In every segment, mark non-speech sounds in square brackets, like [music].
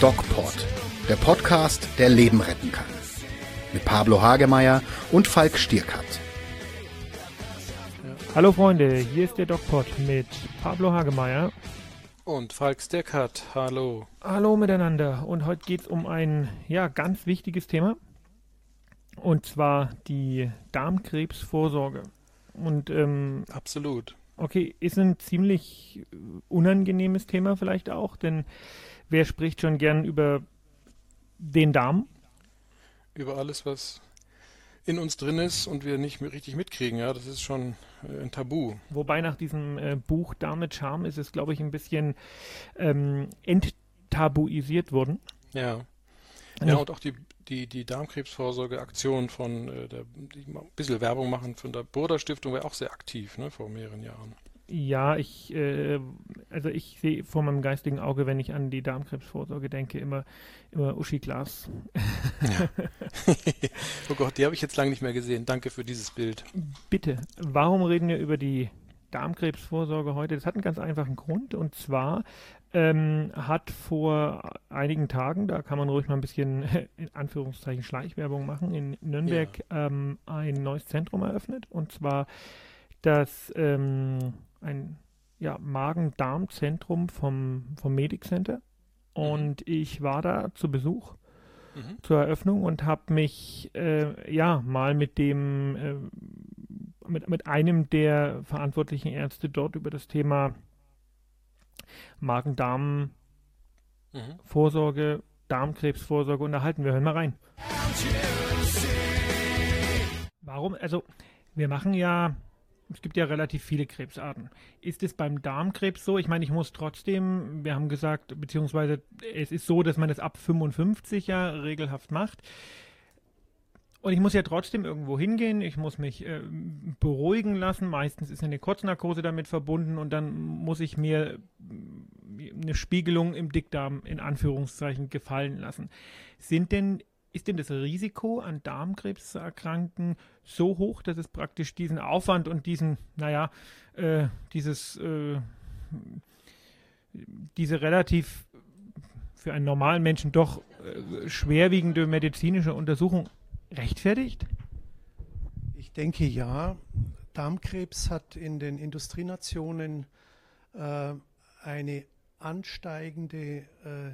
DocPod, der Podcast, der Leben retten kann. Mit Pablo Hagemeyer und Falk Stierkat. Hallo Freunde, hier ist der DocPod mit Pablo Hagemeyer. Und Falk Stierkat, hallo. Hallo miteinander. Und heute geht es um ein ja, ganz wichtiges Thema. Und zwar die Darmkrebsvorsorge. Und ähm, absolut. Okay, ist ein ziemlich unangenehmes Thema vielleicht auch, denn wer spricht schon gern über den Darm? Über alles, was in uns drin ist und wir nicht richtig mitkriegen, ja, das ist schon äh, ein Tabu. Wobei nach diesem äh, Buch Darm mit Charme ist es, glaube ich, ein bisschen ähm, enttabuisiert worden. Ja. Ja, und auch die, die, die Darmkrebsvorsorgeaktion von, äh, der, die ein bisschen Werbung machen von der Burda Stiftung, war auch sehr aktiv, ne, vor mehreren Jahren. Ja, ich, äh, also ich sehe vor meinem geistigen Auge, wenn ich an die Darmkrebsvorsorge denke, immer, immer Uschi Glas. Ja. [laughs] oh Gott, die habe ich jetzt lange nicht mehr gesehen. Danke für dieses Bild. Bitte, warum reden wir über die Darmkrebsvorsorge heute? Das hat einen ganz einfachen Grund und zwar ähm, hat vor einigen Tagen, da kann man ruhig mal ein bisschen [laughs] in Anführungszeichen Schleichwerbung machen, in Nürnberg ja. ähm, ein neues Zentrum eröffnet und zwar das ähm, ein ja, Magen-Darm-Zentrum vom, vom Medic Center. Mhm. Und ich war da zu Besuch mhm. zur Eröffnung und habe mich äh, ja mal mit dem äh, mit, mit einem der verantwortlichen Ärzte dort über das Thema Magen-Darm mhm. Vorsorge, Darmkrebsvorsorge unterhalten. Wir hören mal rein. Warum? Also, wir machen ja es gibt ja relativ viele Krebsarten. Ist es beim Darmkrebs so? Ich meine, ich muss trotzdem, wir haben gesagt, beziehungsweise es ist so, dass man das ab 55 ja regelhaft macht. Und ich muss ja trotzdem irgendwo hingehen, ich muss mich äh, beruhigen lassen. Meistens ist eine Kurznarkose damit verbunden und dann muss ich mir eine Spiegelung im Dickdarm in Anführungszeichen gefallen lassen. Sind denn ist denn das Risiko an Darmkrebs zu erkranken so hoch, dass es praktisch diesen Aufwand und diesen, naja, äh, dieses, äh, diese relativ für einen normalen Menschen doch äh, schwerwiegende medizinische Untersuchung rechtfertigt? Ich denke ja. Darmkrebs hat in den Industrienationen äh, eine ansteigende äh,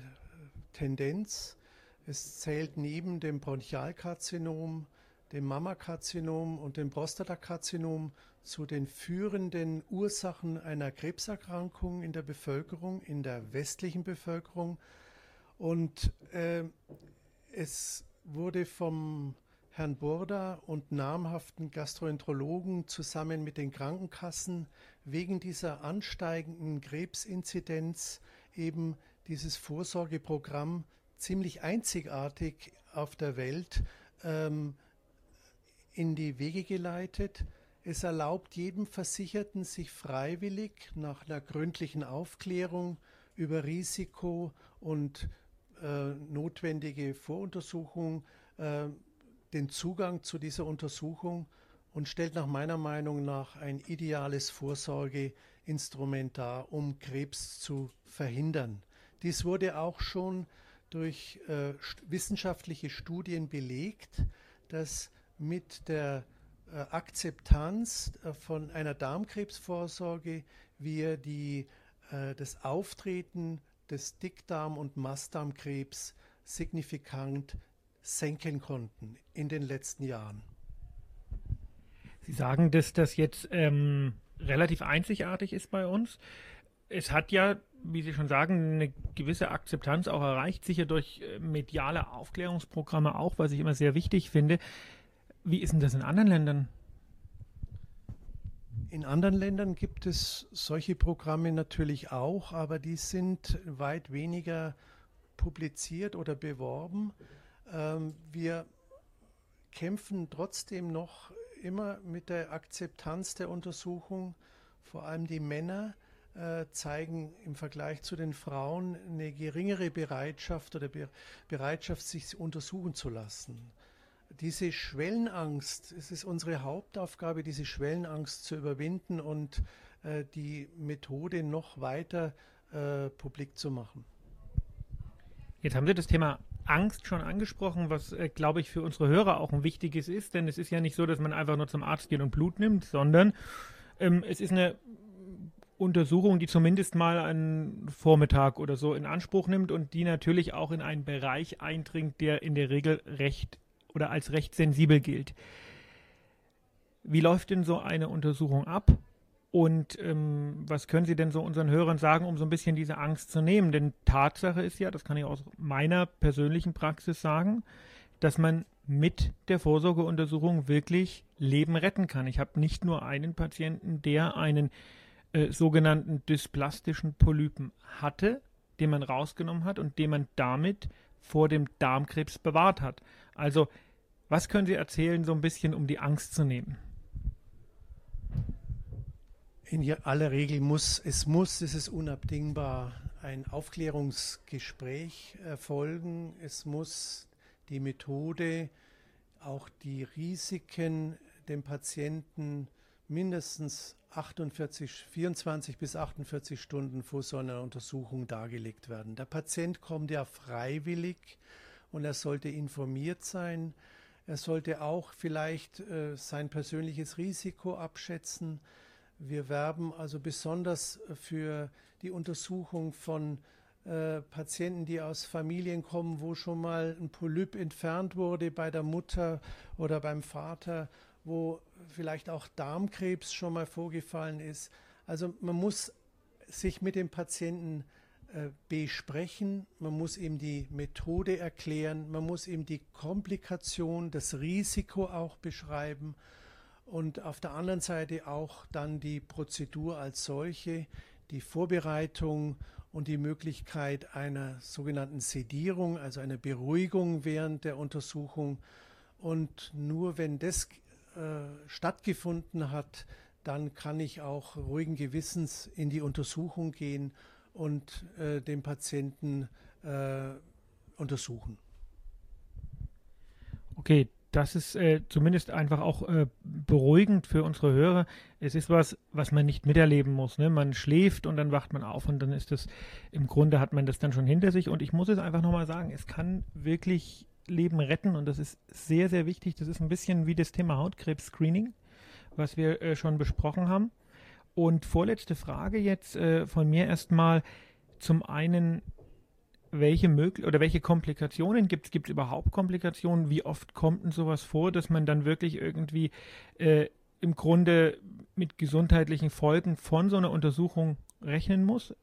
Tendenz es zählt neben dem Bronchialkarzinom, dem Mammakarzinom und dem Prostatakarzinom zu den führenden Ursachen einer Krebserkrankung in der Bevölkerung, in der westlichen Bevölkerung. Und äh, es wurde vom Herrn Burda und namhaften Gastroenterologen zusammen mit den Krankenkassen wegen dieser ansteigenden Krebsinzidenz eben dieses Vorsorgeprogramm ziemlich einzigartig auf der Welt ähm, in die Wege geleitet. Es erlaubt jedem Versicherten, sich freiwillig nach einer gründlichen Aufklärung über Risiko und äh, notwendige Voruntersuchung äh, den Zugang zu dieser Untersuchung und stellt nach meiner Meinung nach ein ideales Vorsorgeinstrument dar, um Krebs zu verhindern. Dies wurde auch schon durch äh, wissenschaftliche Studien belegt, dass mit der äh, Akzeptanz äh, von einer Darmkrebsvorsorge wir die, äh, das Auftreten des Dickdarm- und Mastdarmkrebs signifikant senken konnten in den letzten Jahren. Sie sagen, dass das jetzt ähm, relativ einzigartig ist bei uns. Es hat ja wie Sie schon sagen, eine gewisse Akzeptanz auch erreicht, sicher durch äh, mediale Aufklärungsprogramme auch, was ich immer sehr wichtig finde. Wie ist denn das in anderen Ländern? In anderen Ländern gibt es solche Programme natürlich auch, aber die sind weit weniger publiziert oder beworben. Ähm, wir kämpfen trotzdem noch immer mit der Akzeptanz der Untersuchung, vor allem die Männer zeigen im Vergleich zu den Frauen eine geringere Bereitschaft oder Bereitschaft, sich untersuchen zu lassen. Diese Schwellenangst, es ist unsere Hauptaufgabe, diese Schwellenangst zu überwinden und äh, die Methode noch weiter äh, publik zu machen. Jetzt haben Sie das Thema Angst schon angesprochen, was, äh, glaube ich, für unsere Hörer auch ein wichtiges ist, denn es ist ja nicht so, dass man einfach nur zum Arzt geht und Blut nimmt, sondern ähm, es ist eine Untersuchung, die zumindest mal einen Vormittag oder so in Anspruch nimmt und die natürlich auch in einen Bereich eindringt, der in der Regel recht oder als recht sensibel gilt. Wie läuft denn so eine Untersuchung ab? Und ähm, was können Sie denn so unseren Hörern sagen, um so ein bisschen diese Angst zu nehmen? Denn Tatsache ist ja, das kann ich aus meiner persönlichen Praxis sagen, dass man mit der Vorsorgeuntersuchung wirklich Leben retten kann. Ich habe nicht nur einen Patienten, der einen äh, sogenannten dysplastischen Polypen hatte, den man rausgenommen hat und den man damit vor dem Darmkrebs bewahrt hat. Also, was können Sie erzählen, so ein bisschen, um die Angst zu nehmen? In aller Regel muss, es muss, es ist unabdingbar, ein Aufklärungsgespräch erfolgen. Es muss die Methode, auch die Risiken dem Patienten mindestens 48, 24 bis 48 Stunden vor so einer Untersuchung dargelegt werden. Der Patient kommt ja freiwillig und er sollte informiert sein. Er sollte auch vielleicht äh, sein persönliches Risiko abschätzen. Wir werben also besonders für die Untersuchung von äh, Patienten, die aus Familien kommen, wo schon mal ein Polyp entfernt wurde bei der Mutter oder beim Vater, wo vielleicht auch Darmkrebs schon mal vorgefallen ist. Also man muss sich mit dem Patienten äh, besprechen, man muss ihm die Methode erklären, man muss ihm die Komplikation, das Risiko auch beschreiben und auf der anderen Seite auch dann die Prozedur als solche, die Vorbereitung und die Möglichkeit einer sogenannten Sedierung, also einer Beruhigung während der Untersuchung. Und nur wenn das äh, stattgefunden hat, dann kann ich auch ruhigen Gewissens in die Untersuchung gehen und äh, den Patienten äh, untersuchen. Okay, das ist äh, zumindest einfach auch äh, beruhigend für unsere Hörer. Es ist was, was man nicht miterleben muss. Ne? Man schläft und dann wacht man auf und dann ist das, im Grunde hat man das dann schon hinter sich. Und ich muss es einfach nochmal sagen, es kann wirklich Leben retten und das ist sehr, sehr wichtig. Das ist ein bisschen wie das Thema Hautkrebs-Screening, was wir äh, schon besprochen haben. Und vorletzte Frage jetzt äh, von mir erstmal. Zum einen, welche möglich oder welche Komplikationen gibt es? Gibt es überhaupt Komplikationen? Wie oft kommt denn sowas vor, dass man dann wirklich irgendwie äh, im Grunde mit gesundheitlichen Folgen von so einer Untersuchung rechnen muss?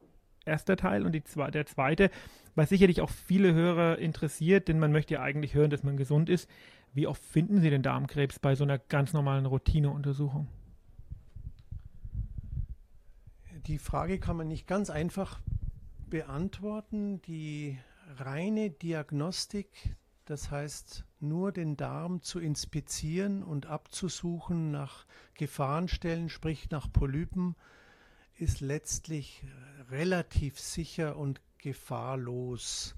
Erster Teil und die, der zweite, was sicherlich auch viele Hörer interessiert, denn man möchte ja eigentlich hören, dass man gesund ist. Wie oft finden Sie den Darmkrebs bei so einer ganz normalen Routineuntersuchung? Die Frage kann man nicht ganz einfach beantworten. Die reine Diagnostik, das heißt nur den Darm zu inspizieren und abzusuchen nach Gefahrenstellen, sprich nach Polypen, ist letztlich relativ sicher und gefahrlos.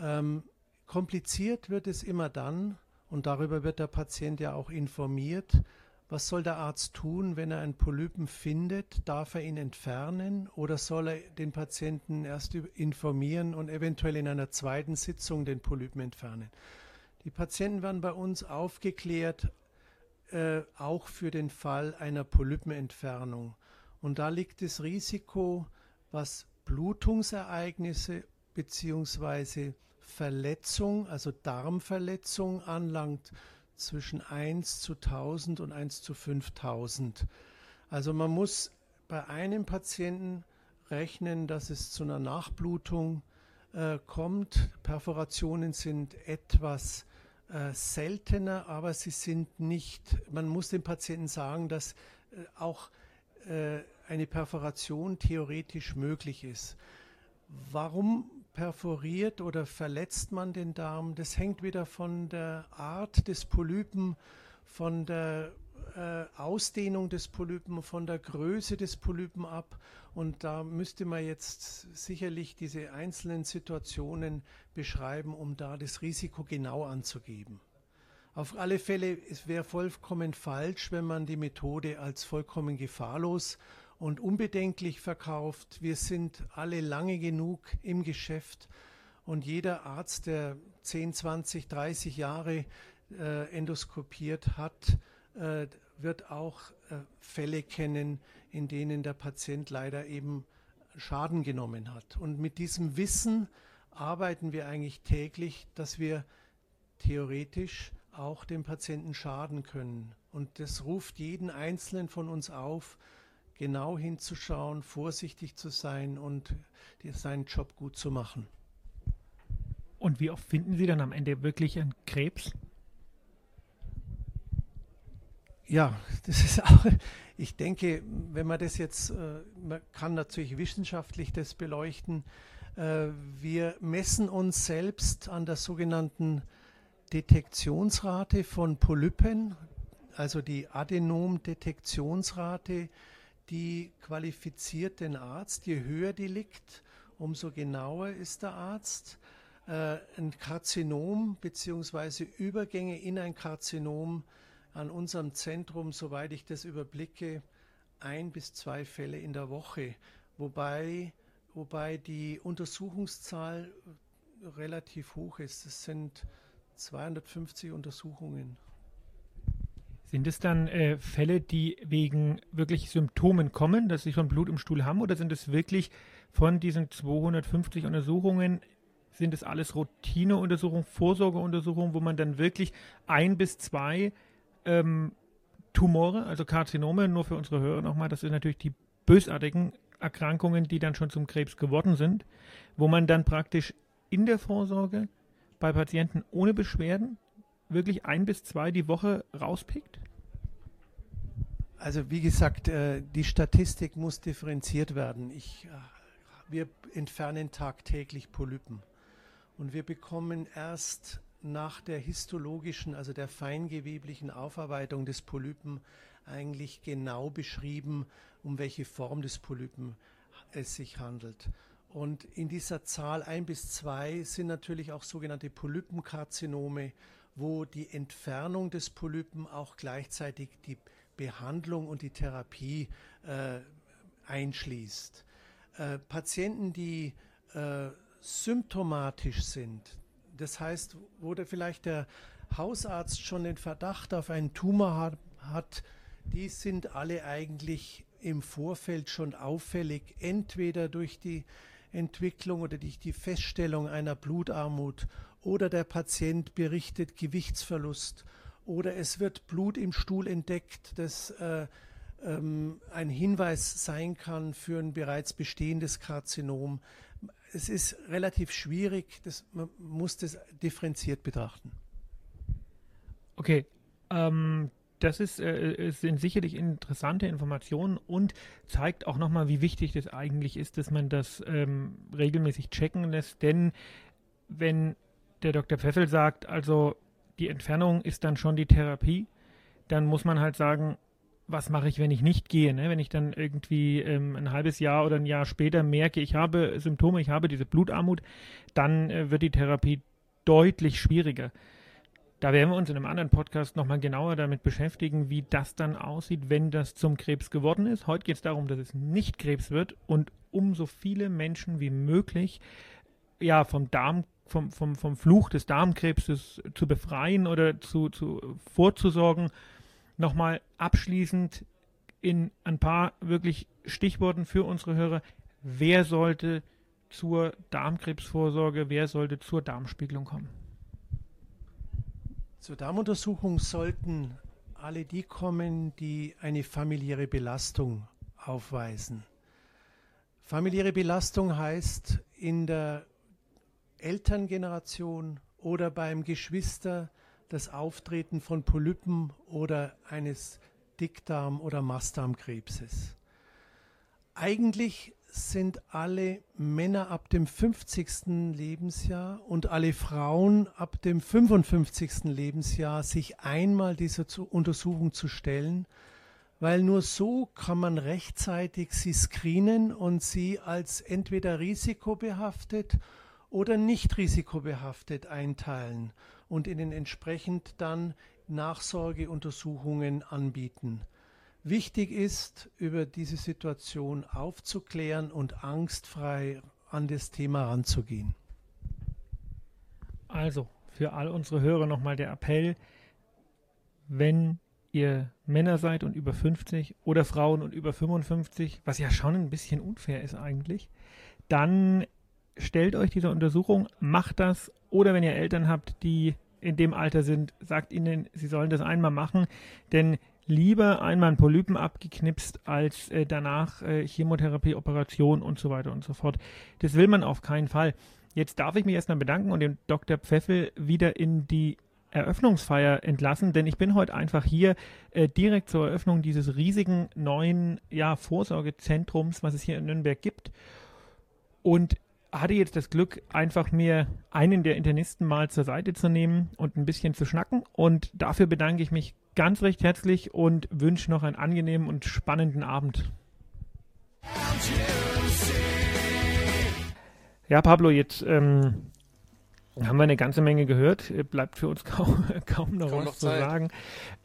Ähm, kompliziert wird es immer dann, und darüber wird der Patient ja auch informiert, was soll der Arzt tun, wenn er einen Polypen findet? Darf er ihn entfernen oder soll er den Patienten erst informieren und eventuell in einer zweiten Sitzung den Polypen entfernen? Die Patienten werden bei uns aufgeklärt, äh, auch für den Fall einer Polypenentfernung. Und da liegt das Risiko, was Blutungsereignisse bzw. Verletzung, also Darmverletzung anlangt, zwischen 1 zu 1000 und 1 zu 5000. Also man muss bei einem Patienten rechnen, dass es zu einer Nachblutung äh, kommt. Perforationen sind etwas äh, seltener, aber sie sind nicht, man muss dem Patienten sagen, dass äh, auch eine Perforation theoretisch möglich ist. Warum perforiert oder verletzt man den Darm? Das hängt wieder von der Art des Polypen, von der äh, Ausdehnung des Polypen, von der Größe des Polypen ab. Und da müsste man jetzt sicherlich diese einzelnen Situationen beschreiben, um da das Risiko genau anzugeben. Auf alle Fälle, es wäre vollkommen falsch, wenn man die Methode als vollkommen gefahrlos und unbedenklich verkauft. Wir sind alle lange genug im Geschäft Und jeder Arzt, der 10, 20, 30 Jahre äh, endoskopiert hat, äh, wird auch äh, Fälle kennen, in denen der Patient leider eben Schaden genommen hat. Und mit diesem Wissen arbeiten wir eigentlich täglich, dass wir theoretisch auch dem Patienten schaden können. Und das ruft jeden Einzelnen von uns auf, genau hinzuschauen, vorsichtig zu sein und seinen Job gut zu machen. Und wie oft finden Sie dann am Ende wirklich einen Krebs? Ja, das ist auch, ich denke, wenn man das jetzt, äh, man kann natürlich wissenschaftlich das beleuchten. Äh, wir messen uns selbst an der sogenannten Detektionsrate von Polypen, also die Adenomdetektionsrate, die qualifiziert den Arzt. Je höher die liegt, umso genauer ist der Arzt. Äh, ein Karzinom bzw. Übergänge in ein Karzinom an unserem Zentrum, soweit ich das überblicke, ein bis zwei Fälle in der Woche, wobei, wobei die Untersuchungszahl relativ hoch ist. Es sind 250 Untersuchungen. Sind es dann äh, Fälle, die wegen wirklich Symptomen kommen, dass sie schon Blut im Stuhl haben, oder sind es wirklich von diesen 250 Untersuchungen, sind es alles Routineuntersuchungen, Vorsorgeuntersuchungen, wo man dann wirklich ein bis zwei ähm, Tumore, also Karzinome, nur für unsere Hörer nochmal, das sind natürlich die bösartigen Erkrankungen, die dann schon zum Krebs geworden sind, wo man dann praktisch in der Vorsorge bei Patienten ohne Beschwerden wirklich ein bis zwei die Woche rauspickt? Also wie gesagt, äh, die Statistik muss differenziert werden. Ich, äh, wir entfernen tagtäglich Polypen und wir bekommen erst nach der histologischen, also der feingeweblichen Aufarbeitung des Polypen eigentlich genau beschrieben, um welche Form des Polypen es sich handelt. Und in dieser Zahl ein bis zwei sind natürlich auch sogenannte Polypenkarzinome, wo die Entfernung des Polypen auch gleichzeitig die Behandlung und die Therapie äh, einschließt. Äh, Patienten, die äh, symptomatisch sind, das heißt, wo der vielleicht der Hausarzt schon den Verdacht auf einen Tumor hat, hat, die sind alle eigentlich im Vorfeld schon auffällig, entweder durch die Entwicklung oder durch die Feststellung einer Blutarmut oder der Patient berichtet Gewichtsverlust oder es wird Blut im Stuhl entdeckt, das äh, ähm, ein Hinweis sein kann für ein bereits bestehendes Karzinom. Es ist relativ schwierig, das, man muss das differenziert betrachten. Okay, ähm, das ist, äh, sind sicherlich interessante Informationen und zeigt auch nochmal, wie wichtig das eigentlich ist, dass man das ähm, regelmäßig checken lässt. Denn wenn der Dr. Pfeffel sagt, also die Entfernung ist dann schon die Therapie, dann muss man halt sagen, was mache ich, wenn ich nicht gehe? Ne? Wenn ich dann irgendwie ähm, ein halbes Jahr oder ein Jahr später merke, ich habe Symptome, ich habe diese Blutarmut, dann äh, wird die Therapie deutlich schwieriger. Da werden wir uns in einem anderen Podcast nochmal genauer damit beschäftigen, wie das dann aussieht, wenn das zum Krebs geworden ist. Heute geht es darum, dass es nicht Krebs wird und um so viele Menschen wie möglich ja, vom Darm, vom, vom, vom Fluch des Darmkrebses zu befreien oder zu, zu vorzusorgen. Nochmal abschließend in ein paar wirklich Stichworten für unsere Hörer. Wer sollte zur Darmkrebsvorsorge, wer sollte zur Darmspiegelung kommen? Zur Darmuntersuchung sollten alle die kommen, die eine familiäre Belastung aufweisen. Familiäre Belastung heißt in der Elterngeneration oder beim Geschwister das Auftreten von Polypen oder eines Dickdarm- oder Mastdarmkrebses. Eigentlich sind alle Männer ab dem 50. Lebensjahr und alle Frauen ab dem 55. Lebensjahr sich einmal dieser Untersuchung zu stellen, weil nur so kann man rechtzeitig sie screenen und sie als entweder risikobehaftet oder nicht risikobehaftet einteilen und ihnen entsprechend dann Nachsorgeuntersuchungen anbieten. Wichtig ist, über diese Situation aufzuklären und angstfrei an das Thema ranzugehen. Also, für all unsere Hörer nochmal der Appell, wenn ihr Männer seid und über 50 oder Frauen und über 55, was ja schon ein bisschen unfair ist eigentlich, dann stellt euch diese Untersuchung, macht das oder wenn ihr Eltern habt, die in dem Alter sind, sagt ihnen, sie sollen das einmal machen, denn lieber einmal einen Polypen abgeknipst als äh, danach äh, Chemotherapie, Operation und so weiter und so fort. Das will man auf keinen Fall. Jetzt darf ich mich erstmal bedanken und den Dr. Pfeffel wieder in die Eröffnungsfeier entlassen, denn ich bin heute einfach hier äh, direkt zur Eröffnung dieses riesigen neuen ja, Vorsorgezentrums, was es hier in Nürnberg gibt. Und hatte jetzt das Glück, einfach mir einen der Internisten mal zur Seite zu nehmen und ein bisschen zu schnacken. Und dafür bedanke ich mich ganz recht herzlich und wünsche noch einen angenehmen und spannenden Abend. Ja, Pablo, jetzt ähm, haben wir eine ganze Menge gehört. Bleibt für uns [laughs] kaum, kaum noch kaum was noch zu sagen.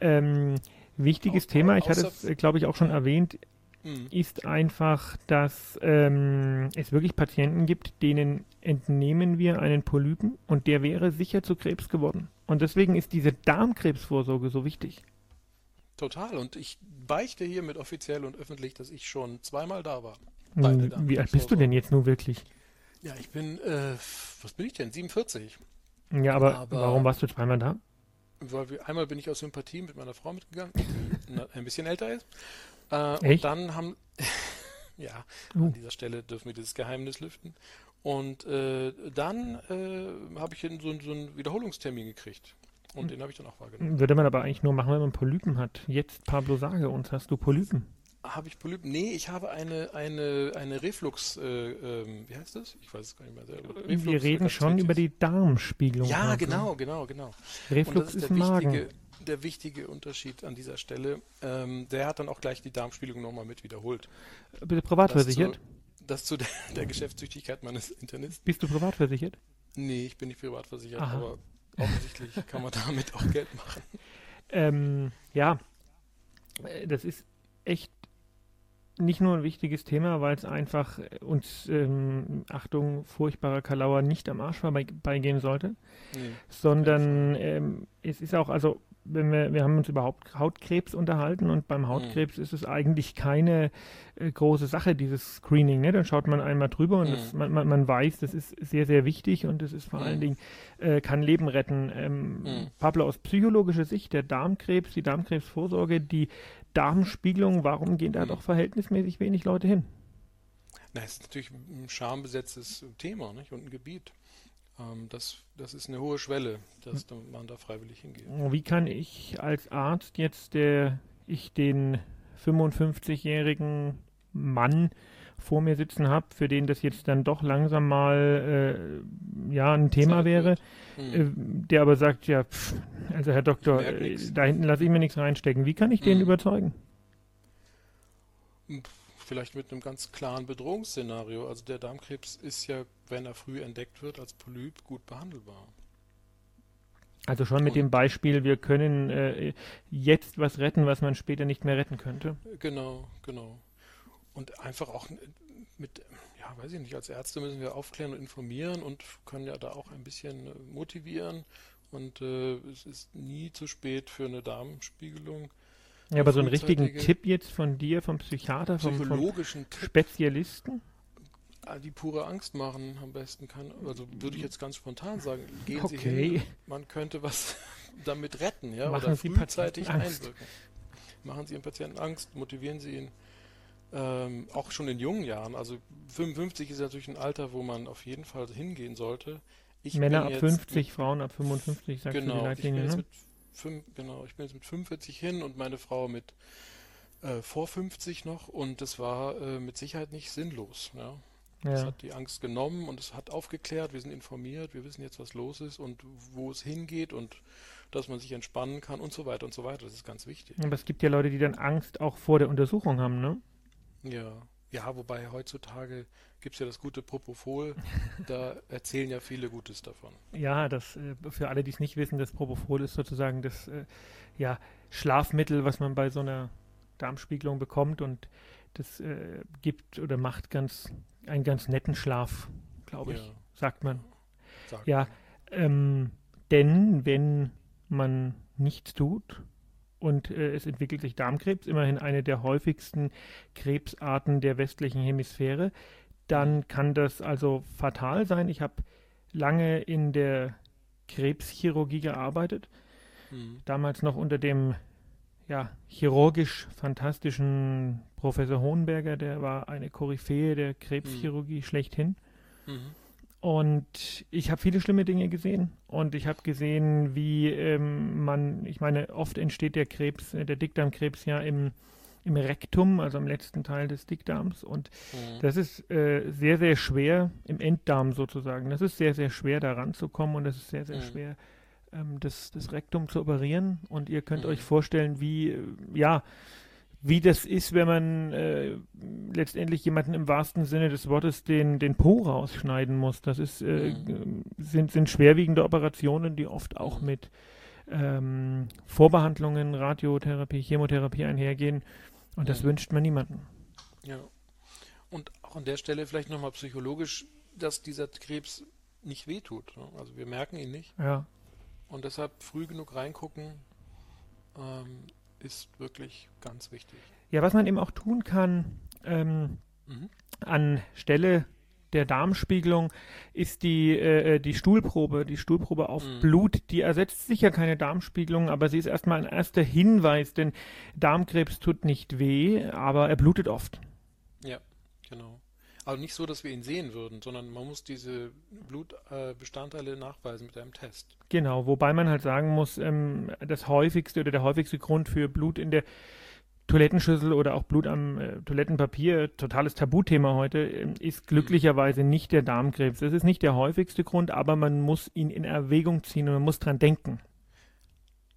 Ähm, wichtiges Thema, ich hatte es, glaube ich, auch schon erwähnt, mhm. ist einfach, dass ähm, es wirklich Patienten gibt, denen entnehmen wir einen Polypen und der wäre sicher zu Krebs geworden. Und deswegen ist diese Darmkrebsvorsorge so wichtig. Total. Und ich beichte hiermit offiziell und öffentlich, dass ich schon zweimal da war. Wie alt bist du denn jetzt nur wirklich? Ja, ich bin, äh, was bin ich denn? 47. Ja, aber, aber warum warst du zweimal da? Weil einmal bin ich aus Sympathie mit meiner Frau mitgegangen, die [laughs] ein bisschen älter ist. Äh? Und dann haben, [laughs] ja, uh. an dieser Stelle dürfen wir dieses Geheimnis lüften. Und äh, dann äh, habe ich so, so einen Wiederholungstermin gekriegt. Und hm. den habe ich dann auch wahrgenommen. Würde man aber eigentlich nur machen, wenn man Polypen hat. Jetzt, Pablo, sage uns, hast du Polypen? Habe ich Polypen? Nee, ich habe eine, eine, eine Reflux, äh, ähm, wie heißt das? Ich weiß es gar nicht mehr selber. Reflux Wir reden schon über die Darmspiegelung. Ja, genau, genau, genau. Reflux ist, ist Magen. Wichtige, der wichtige Unterschied an dieser Stelle. Ähm, der hat dann auch gleich die Darmspiegelung nochmal mit wiederholt. Bitte privat versichert? Das zu der, der Geschäftstüchtigkeit meines Internisten. Bist du privat versichert? Nee, ich bin nicht privat versichert, Aha. aber offensichtlich kann man damit auch Geld machen. Ähm, ja, äh, das ist echt nicht nur ein wichtiges Thema, weil es einfach uns, ähm, Achtung, furchtbarer Kalauer nicht am Arsch vorbeigehen sollte, nee, sondern ähm, es ist auch, also wenn wir, wir haben uns über Haut, Hautkrebs unterhalten und beim Hautkrebs mhm. ist es eigentlich keine äh, große Sache, dieses Screening. Ne? Dann schaut man einmal drüber und mhm. das, man, man, man, weiß, das ist sehr, sehr wichtig und das ist vor mhm. allen Dingen, äh, kann Leben retten. Ähm, mhm. Pablo, aus psychologischer Sicht, der Darmkrebs, die Darmkrebsvorsorge, die Darmspiegelung, warum gehen da mhm. doch verhältnismäßig wenig Leute hin? Na, ist natürlich ein schambesetztes Thema nicht? und ein Gebiet. Ähm, das, das ist eine hohe Schwelle, dass man da freiwillig hingeht. Wie kann ich als Arzt jetzt, der ich den 55-jährigen Mann vor mir sitzen habe, für den das jetzt dann doch langsam mal äh, ja ein Thema Zeit wäre, hm. äh, der aber sagt, ja, pff, also Herr Doktor, äh, da hinten lasse ich mir nichts reinstecken. Wie kann ich hm. den überzeugen? Pff vielleicht mit einem ganz klaren Bedrohungsszenario. Also der Darmkrebs ist ja, wenn er früh entdeckt wird, als Polyp gut behandelbar. Also schon mit dem Beispiel, wir können äh, jetzt was retten, was man später nicht mehr retten könnte. Genau, genau. Und einfach auch mit, ja, weiß ich nicht, als Ärzte müssen wir aufklären und informieren und können ja da auch ein bisschen äh, motivieren. Und äh, es ist nie zu spät für eine Darmspiegelung. Ja, aber so einen richtigen Tipp jetzt von dir, vom Psychiater, vom, vom Spezialisten? Ah, die pure Angst machen am besten kann, also würde ich jetzt ganz spontan sagen, gehen okay. Sie hin, man könnte was [laughs] damit retten, ja, machen oder Sie frühzeitig einwirken. Machen Sie Ihren Patienten Angst, motivieren Sie ihn ähm, auch schon in jungen Jahren. Also 55 ist natürlich ein Alter, wo man auf jeden Fall hingehen sollte. Ich Männer ab 50, mit, Frauen ab 55, sagst genau, du die Leitlinie, ich bin ne? mit fünf, genau, ich bin jetzt mit 45 hin und meine Frau mit äh, vor 50 noch und das war äh, mit Sicherheit nicht sinnlos. Ja. Das ja. hat die Angst genommen und es hat aufgeklärt, wir sind informiert, wir wissen jetzt, was los ist und wo es hingeht und dass man sich entspannen kann und so weiter und so weiter. Das ist ganz wichtig. Aber es gibt ja Leute, die dann Angst auch vor der Untersuchung haben, ne? Ja. Ja, wobei heutzutage gibt es ja das gute Propofol, [laughs] da erzählen ja viele Gutes davon. Ja, das äh, für alle, die es nicht wissen, das Propofol ist sozusagen das äh, ja, Schlafmittel, was man bei so einer Darmspiegelung bekommt und das äh, gibt oder macht ganz einen ganz netten Schlaf, glaube ich, ja. sagt man. Sagt ja. Ähm, denn wenn man nichts tut und äh, es entwickelt sich Darmkrebs, immerhin eine der häufigsten Krebsarten der westlichen Hemisphäre, dann kann das also fatal sein. Ich habe lange in der Krebschirurgie gearbeitet, mhm. damals noch unter dem ja, chirurgisch fantastischen Professor Hohenberger, der war eine Koryphäe der Krebschirurgie mhm. schlechthin. Mhm. Und ich habe viele schlimme Dinge gesehen. Und ich habe gesehen, wie ähm, man, ich meine, oft entsteht der Krebs, äh, der Dickdarmkrebs ja im, im Rektum, also im letzten Teil des Dickdarms. Und mhm. das ist äh, sehr, sehr schwer im Enddarm sozusagen. Das ist sehr, sehr schwer, da ranzukommen und das ist sehr, sehr mhm. schwer, ähm, das, das Rektum zu operieren. Und ihr könnt mhm. euch vorstellen, wie, äh, ja, wie das ist, wenn man äh, letztendlich jemanden im wahrsten Sinne des Wortes den, den Po rausschneiden muss. Das ist, äh, mhm. sind, sind schwerwiegende Operationen, die oft auch mit ähm, Vorbehandlungen, Radiotherapie, Chemotherapie einhergehen. Und das mhm. wünscht man niemandem. Ja. Und auch an der Stelle vielleicht nochmal psychologisch, dass dieser Krebs nicht wehtut. Ne? Also wir merken ihn nicht. Ja. Und deshalb früh genug reingucken, ähm, ist wirklich ganz wichtig. Ja, was man eben auch tun kann, ähm, mhm. anstelle der Darmspiegelung ist die, äh, äh, die Stuhlprobe, die Stuhlprobe auf mhm. Blut, die ersetzt sicher keine Darmspiegelung, aber sie ist erstmal ein erster Hinweis, denn Darmkrebs tut nicht weh, aber er blutet oft. Ja, genau. Also nicht so, dass wir ihn sehen würden, sondern man muss diese Blutbestandteile äh, nachweisen mit einem Test. Genau, wobei man halt sagen muss, ähm, das häufigste oder der häufigste Grund für Blut in der Toilettenschüssel oder auch Blut am äh, Toilettenpapier, totales Tabuthema heute, äh, ist glücklicherweise nicht der Darmkrebs. Das ist nicht der häufigste Grund, aber man muss ihn in Erwägung ziehen und man muss dran denken.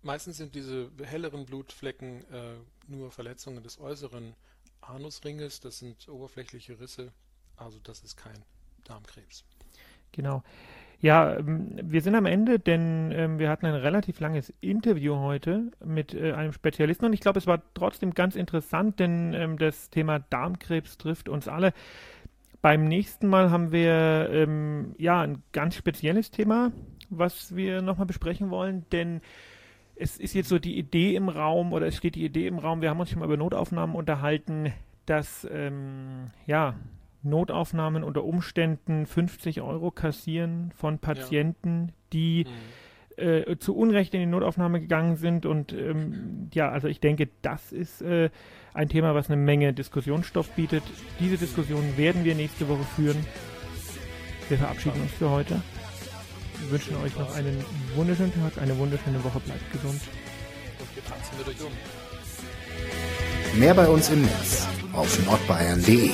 Meistens sind diese helleren Blutflecken äh, nur Verletzungen des äußeren Anusringes, das sind oberflächliche Risse also das ist kein Darmkrebs. Genau. Ja, ähm, wir sind am Ende, denn ähm, wir hatten ein relativ langes Interview heute mit äh, einem Spezialisten und ich glaube, es war trotzdem ganz interessant, denn ähm, das Thema Darmkrebs trifft uns alle. Beim nächsten Mal haben wir ja ein ganz spezielles Thema, was wir nochmal besprechen wollen, denn es ist jetzt so die Idee im Raum oder es steht die Idee im Raum, wir haben uns schon mal über Notaufnahmen unterhalten, dass ja Notaufnahmen unter Umständen 50 Euro kassieren von Patienten, ja. die mhm. äh, zu Unrecht in die Notaufnahme gegangen sind. Und ähm, ja, also ich denke, das ist äh, ein Thema, was eine Menge Diskussionsstoff bietet. Diese Diskussion werden wir nächste Woche führen. Wir verabschieden uns für heute. Wir wünschen euch noch einen wunderschönen Tag, eine wunderschöne Woche. Bleibt gesund. Und wir tanzen mit euch. Mehr bei uns im Netz auf nordbayern.de